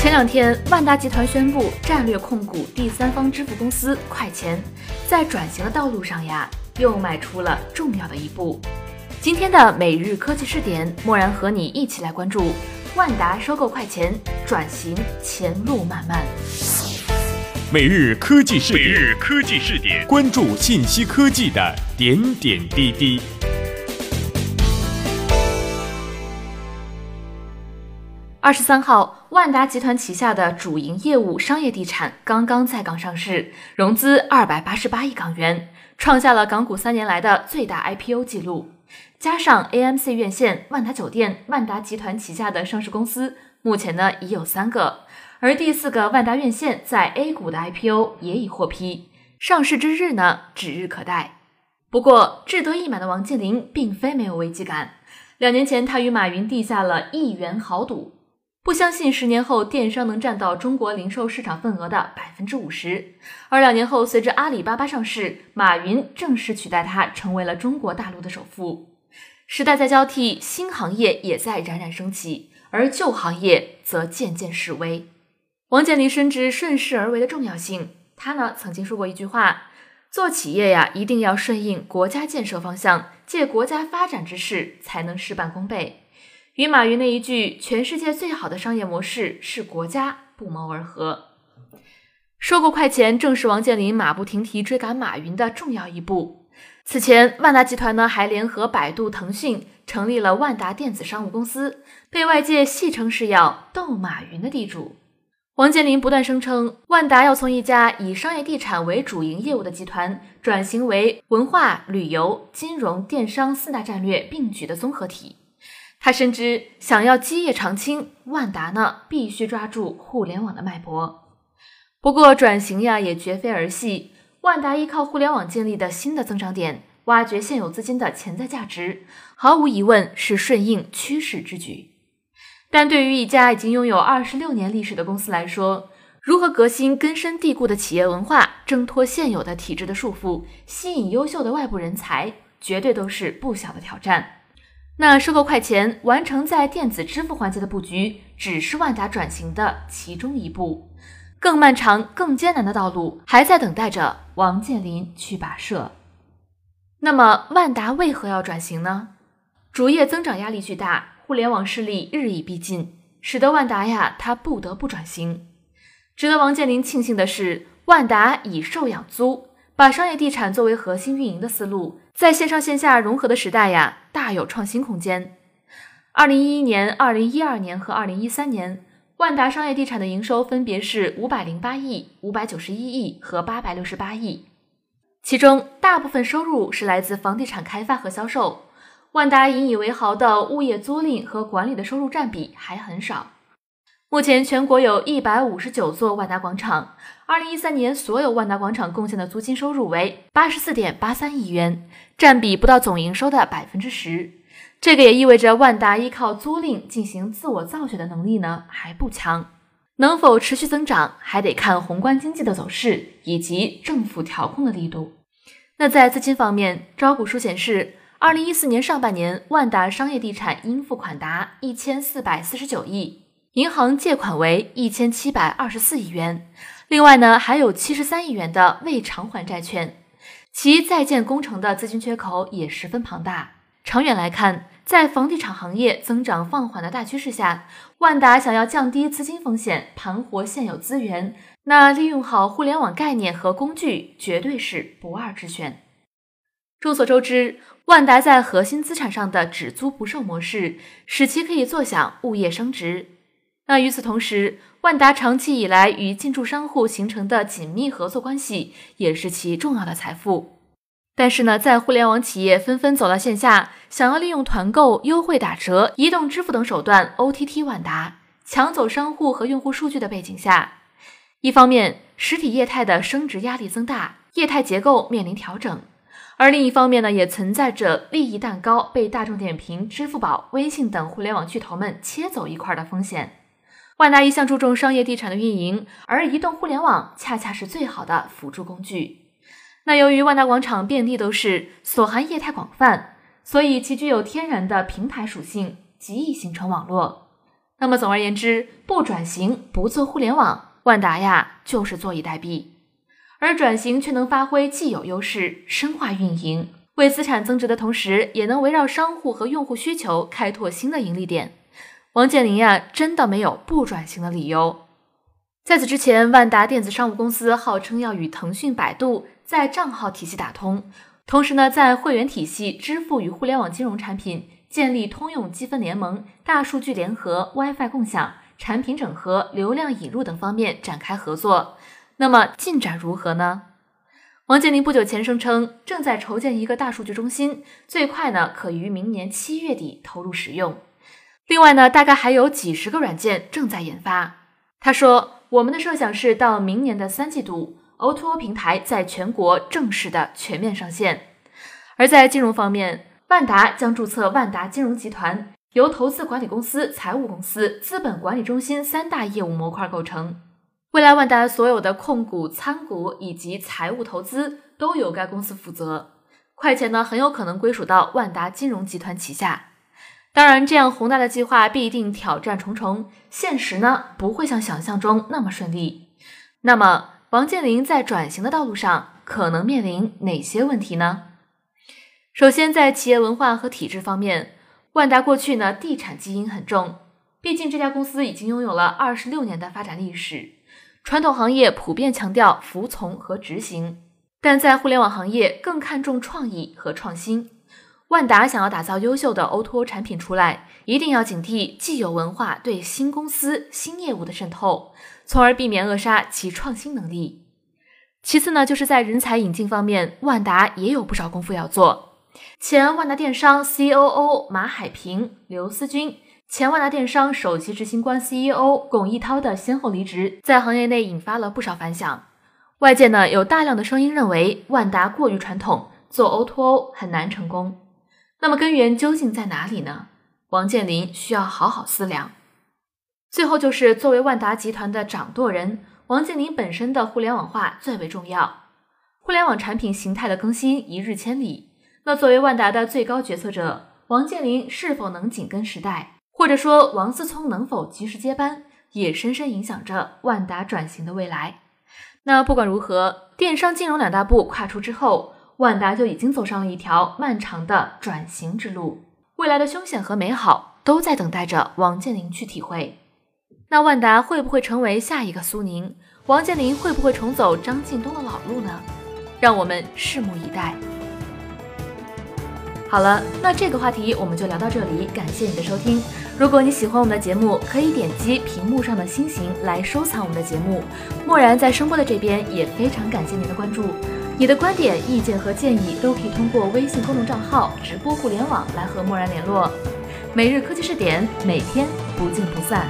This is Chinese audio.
前两天，万达集团宣布战略控股第三方支付公司快钱，在转型的道路上呀，又迈出了重要的一步。今天的每日科技视点，默然和你一起来关注万达收购快钱，转型前路漫漫。每日科技视点，每日科技视点，关注信息科技的点点滴滴。二十三号，万达集团旗下的主营业务商业地产刚刚在港上市，融资二百八十八亿港元，创下了港股三年来的最大 IPO 记录。加上 AMC 院线、万达酒店、万达集团旗下的上市公司，目前呢已有三个，而第四个万达院线在 A 股的 IPO 也已获批，上市之日呢指日可待。不过，志得意满的王健林并非没有危机感，两年前他与马云缔下了亿元豪赌。不相信十年后电商能占到中国零售市场份额的百分之五十，而两年后随着阿里巴巴上市，马云正式取代他成为了中国大陆的首富。时代在交替，新行业也在冉冉升起，而旧行业则渐渐式微。王健林深知顺势而为的重要性，他呢曾经说过一句话：做企业呀，一定要顺应国家建设方向，借国家发展之势，才能事半功倍。与马云那一句“全世界最好的商业模式是国家”不谋而合。收购快钱正是王健林马不停蹄追赶马云的重要一步。此前，万达集团呢还联合百度、腾讯成立了万达电子商务公司，被外界戏称是要斗马云的地主。王健林不断声称，万达要从一家以商业地产为主营业务的集团，转型为文化、旅游、金融、电商四大战略并举的综合体。他深知，想要基业长青，万达呢必须抓住互联网的脉搏。不过，转型呀也绝非儿戏。万达依靠互联网建立的新的增长点，挖掘现有资金的潜在价值，毫无疑问是顺应趋势之举。但对于一家已经拥有二十六年历史的公司来说，如何革新根深蒂固的企业文化，挣脱现有的体制的束缚，吸引优秀的外部人才，绝对都是不小的挑战。那收购快钱完成在电子支付环节的布局，只是万达转型的其中一步，更漫长、更艰难的道路还在等待着王健林去跋涉。那么，万达为何要转型呢？主业增长压力巨大，互联网势力日益逼近，使得万达呀，他不得不转型。值得王健林庆幸的是，万达以售养租。把商业地产作为核心运营的思路，在线上线下融合的时代呀，大有创新空间。二零一一年、二零一二年和二零一三年，万达商业地产的营收分别是五百零八亿、五百九十一亿和八百六十八亿，其中大部分收入是来自房地产开发和销售。万达引以为豪的物业租赁和管理的收入占比还很少。目前全国有一百五十九座万达广场。二零一三年，所有万达广场贡献的租金收入为八十四点八三亿元，占比不到总营收的百分之十。这个也意味着万达依靠租赁进行自我造血的能力呢还不强。能否持续增长，还得看宏观经济的走势以及政府调控的力度。那在资金方面，招股书显示，二零一四年上半年，万达商业地产应付款达一千四百四十九亿。银行借款为一千七百二十四亿元，另外呢还有七十三亿元的未偿还债券，其在建工程的资金缺口也十分庞大。长远来看，在房地产行业增长放缓的大趋势下，万达想要降低资金风险、盘活现有资源，那利用好互联网概念和工具绝对是不二之选。众所周知，万达在核心资产上的只租不售模式，使其可以坐享物业升值。那与此同时，万达长期以来与进驻商户形成的紧密合作关系，也是其重要的财富。但是呢，在互联网企业纷纷走到线下，想要利用团购、优惠打折、移动支付等手段 OTT 万达，抢走商户和用户数据的背景下，一方面实体业态的升值压力增大，业态结构面临调整；而另一方面呢，也存在着利益蛋糕被大众点评、支付宝、微信等互联网巨头们切走一块的风险。万达一向注重商业地产的运营，而移动互联网恰恰是最好的辅助工具。那由于万达广场遍地都是，所含业态广泛，所以其具有天然的平台属性，极易形成网络。那么总而言之，不转型不做互联网，万达呀就是坐以待毙；而转型却能发挥既有优势，深化运营，为资产增值的同时，也能围绕商户和用户需求开拓新的盈利点。王健林呀，真的没有不转型的理由。在此之前，万达电子商务公司号称要与腾讯、百度在账号体系打通，同时呢，在会员体系、支付与互联网金融产品。建立通用积分联盟、大数据联合、WiFi 共享、产品整合、流量引入等方面展开合作。那么进展如何呢？王健林不久前声称，正在筹建一个大数据中心，最快呢可于明年七月底投入使用。另外呢，大概还有几十个软件正在研发。他说：“我们的设想是到明年的三季度，O2O 平台在全国正式的全面上线。”而在金融方面，万达将注册万达金融集团，由投资管理公司、财务公司、资本管理中心三大业务模块构成。未来，万达所有的控股、参股以及财务投资都由该公司负责。快钱呢，很有可能归属到万达金融集团旗下。当然，这样宏大的计划必定挑战重重，现实呢不会像想象中那么顺利。那么，王健林在转型的道路上可能面临哪些问题呢？首先，在企业文化和体制方面，万达过去呢地产基因很重，毕竟这家公司已经拥有了二十六年的发展历史。传统行业普遍强调服从和执行，但在互联网行业更看重创意和创新。万达想要打造优秀的 O2O 产品出来，一定要警惕既有文化对新公司、新业务的渗透，从而避免扼杀其创新能力。其次呢，就是在人才引进方面，万达也有不少功夫要做。前万达电商 C.O.O 马海平、刘思军，前万达电商首席执行官 C.E.O 龚一涛的先后离职，在行业内引发了不少反响。外界呢有大量的声音认为，万达过于传统，做 O2O 很难成功。那么根源究竟在哪里呢？王健林需要好好思量。最后就是作为万达集团的掌舵人，王健林本身的互联网化最为重要。互联网产品形态的更新一日千里。那作为万达的最高决策者，王健林是否能紧跟时代，或者说王思聪能否及时接班，也深深影响着万达转型的未来。那不管如何，电商金融两大步跨出之后，万达就已经走上了一条漫长的转型之路，未来的凶险和美好都在等待着王健林去体会。那万达会不会成为下一个苏宁？王健林会不会重走张近东的老路呢？让我们拭目以待。好了，那这个话题我们就聊到这里，感谢你的收听。如果你喜欢我们的节目，可以点击屏幕上的星形来收藏我们的节目。默然在声波的这边也非常感谢您的关注，你的观点、意见和建议都可以通过微信公众账号“直播互联网”来和默然联络。每日科技视点，每天不见不散。